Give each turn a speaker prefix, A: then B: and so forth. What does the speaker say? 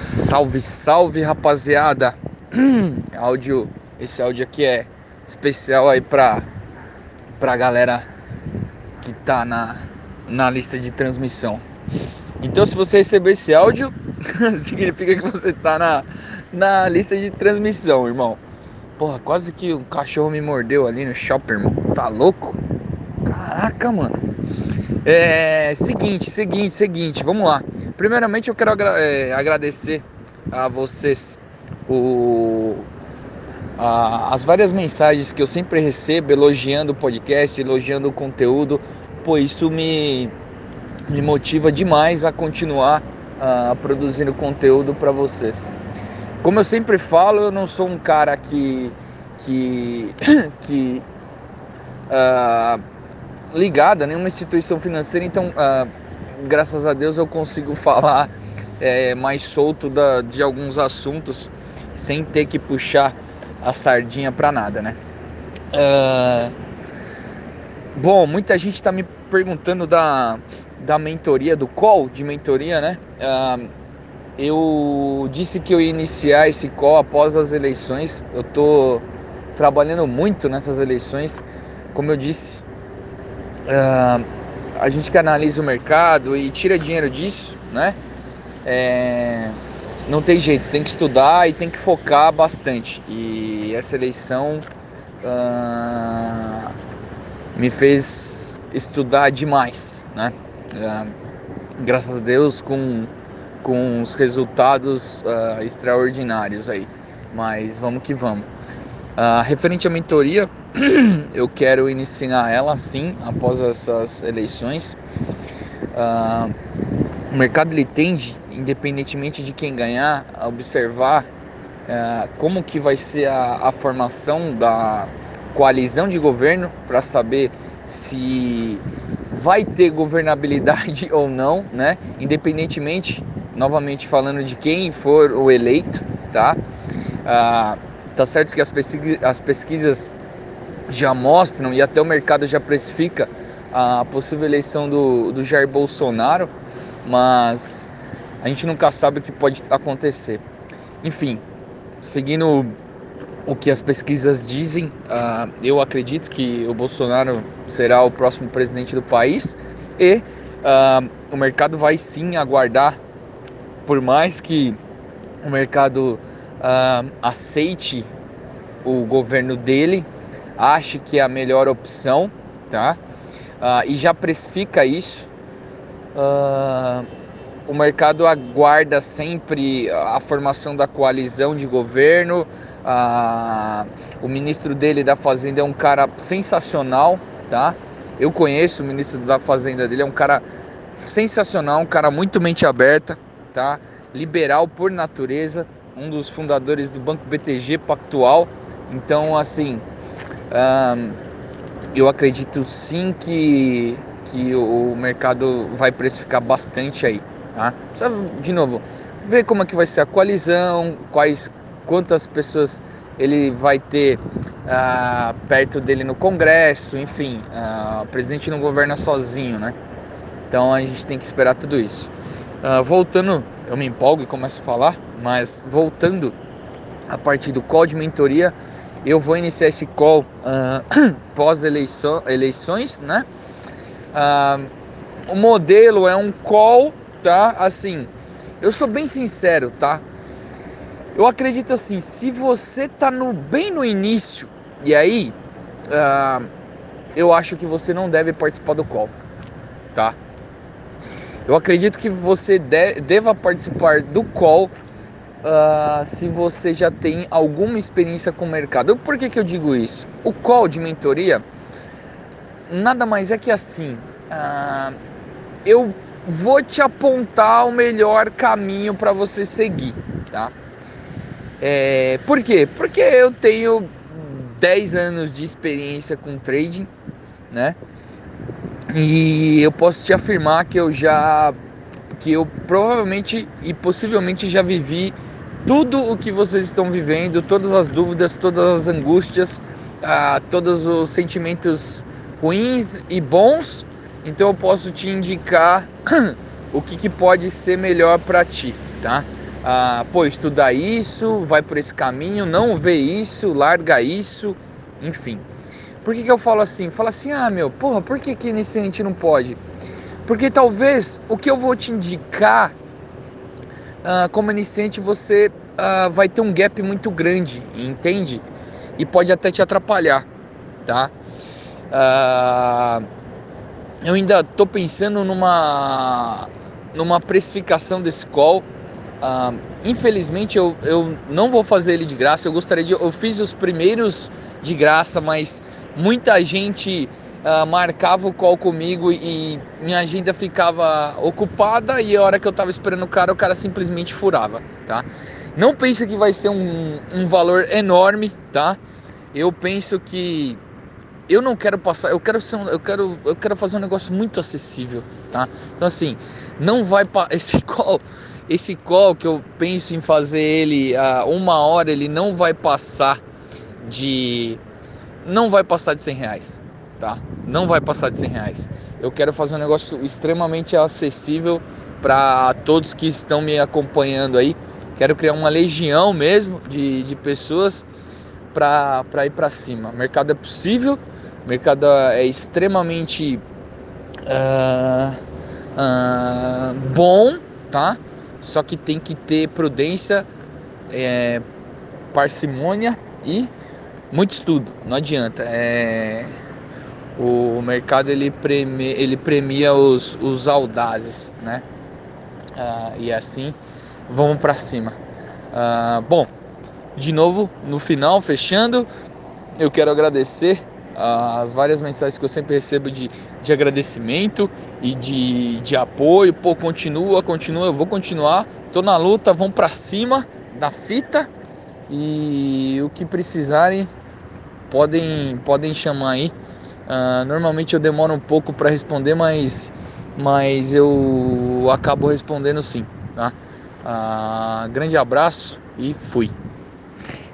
A: Salve, salve, rapaziada. áudio, esse áudio aqui é especial aí pra pra galera que tá na na lista de transmissão. Então, se você receber esse áudio, significa que você tá na na lista de transmissão, irmão. Porra, quase que um cachorro me mordeu ali no shopping, irmão. Tá louco? Caraca, mano. É, seguinte, seguinte, seguinte, vamos lá. Primeiramente eu quero agra é, agradecer a vocês o, a, as várias mensagens que eu sempre recebo elogiando o podcast, elogiando o conteúdo, pois isso me, me motiva demais a continuar uh, produzindo conteúdo para vocês. Como eu sempre falo, eu não sou um cara que que, que uh, ligado a nenhuma instituição financeira, então uh, graças a Deus eu consigo falar é, mais solto da, de alguns assuntos sem ter que puxar a sardinha para nada, né? Uh, bom, muita gente está me perguntando da, da mentoria, do call de mentoria, né? Uh, eu disse que eu ia iniciar esse call após as eleições. Eu tô trabalhando muito nessas eleições. Como eu disse, uh, a gente que analisa o mercado e tira dinheiro disso, né? É, não tem jeito, tem que estudar e tem que focar bastante. E essa eleição uh, me fez estudar demais, né? Uh, graças a Deus com, com os resultados uh, extraordinários aí. Mas vamos que vamos. Referente à mentoria, eu quero iniciar ela sim após essas eleições. Uh, o mercado ele tende, independentemente de quem ganhar, a observar uh, como que vai ser a, a formação da coalizão de governo para saber se vai ter governabilidade ou não, né? Independentemente, novamente falando de quem for o eleito, tá? Uh, tá certo que as, as pesquisas já mostram e até o mercado já precifica a possível eleição do, do Jair Bolsonaro, mas a gente nunca sabe o que pode acontecer. Enfim, seguindo o que as pesquisas dizem, uh, eu acredito que o Bolsonaro será o próximo presidente do país e uh, o mercado vai sim aguardar, por mais que o mercado uh, aceite o governo dele, ache que é a melhor opção, tá? Uh, e já precifica isso. Uh, o mercado aguarda sempre a formação da coalizão de governo. Uh, o ministro dele da Fazenda é um cara sensacional, tá? Eu conheço o ministro da Fazenda dele, é um cara sensacional, um cara muito mente aberta, tá? Liberal por natureza, um dos fundadores do Banco BTG Pactual. Então, assim, eu acredito sim que, que o mercado vai precificar bastante aí. Tá? Precisa, de novo, ver como é que vai ser a coalizão, quais, quantas pessoas ele vai ter uh, perto dele no Congresso, enfim, uh, o presidente não governa sozinho, né? Então a gente tem que esperar tudo isso. Uh, voltando, eu me empolgo e começo a falar, mas voltando a partir do call de mentoria, eu vou iniciar esse call uh, pós eleições, né? Uh, o modelo é um call, tá? Assim, eu sou bem sincero, tá? Eu acredito assim, se você tá no bem no início e aí, eu acho que você não deve participar do call, tá? Eu acredito que você de, deva participar do call uh, se você já tem alguma experiência com o mercado. Por que, que eu digo isso? O call de mentoria nada mais é que assim. Uh, eu vou te apontar o melhor caminho para você seguir, tá? É, por quê? Porque eu tenho 10 anos de experiência com trading, né? E eu posso te afirmar que eu já que eu provavelmente e possivelmente já vivi tudo o que vocês estão vivendo, todas as dúvidas, todas as angústias, ah, todos os sentimentos ruins e bons. Então eu posso te indicar o que, que pode ser melhor para ti, tá? ah, pô, estudar isso, vai por esse caminho, não vê isso, larga isso, enfim. Por que, que eu falo assim? Fala assim, ah meu, porra, por que, que iniciante não pode? Porque talvez o que eu vou te indicar ah, como iniciante você ah, vai ter um gap muito grande, entende? E pode até te atrapalhar, tá? Ah, eu ainda estou pensando numa numa precificação desse call Uh, infelizmente eu, eu não vou fazer ele de graça. Eu gostaria de. Eu fiz os primeiros de graça, mas muita gente uh, marcava o call comigo e minha agenda ficava ocupada e a hora que eu tava esperando o cara, o cara simplesmente furava, tá? Não pense que vai ser um, um valor enorme, tá? Eu penso que eu não quero passar, eu quero ser um, eu quero eu quero fazer um negócio muito acessível, tá? Então assim, não vai esse call esse call que eu penso em fazer ele a uma hora, ele não vai passar de. Não vai passar de 100 reais, tá? Não vai passar de 100 reais. Eu quero fazer um negócio extremamente acessível para todos que estão me acompanhando aí. Quero criar uma legião mesmo de, de pessoas para ir para cima. O mercado é possível, o mercado é extremamente uh, uh, bom, tá? Só que tem que ter prudência, é, parcimônia e muito estudo. Não adianta. É, o mercado ele premia, ele premia os, os audazes, né? Ah, e assim vamos para cima. Ah, bom, de novo no final, fechando, eu quero agradecer as várias mensagens que eu sempre recebo de, de agradecimento e de, de apoio. Pô, continua, continua, eu vou continuar. Tô na luta, vão para cima da fita e o que precisarem podem podem chamar aí. Uh, normalmente eu demoro um pouco para responder, mas mas eu acabo respondendo sim, tá? Uh, grande abraço e fui.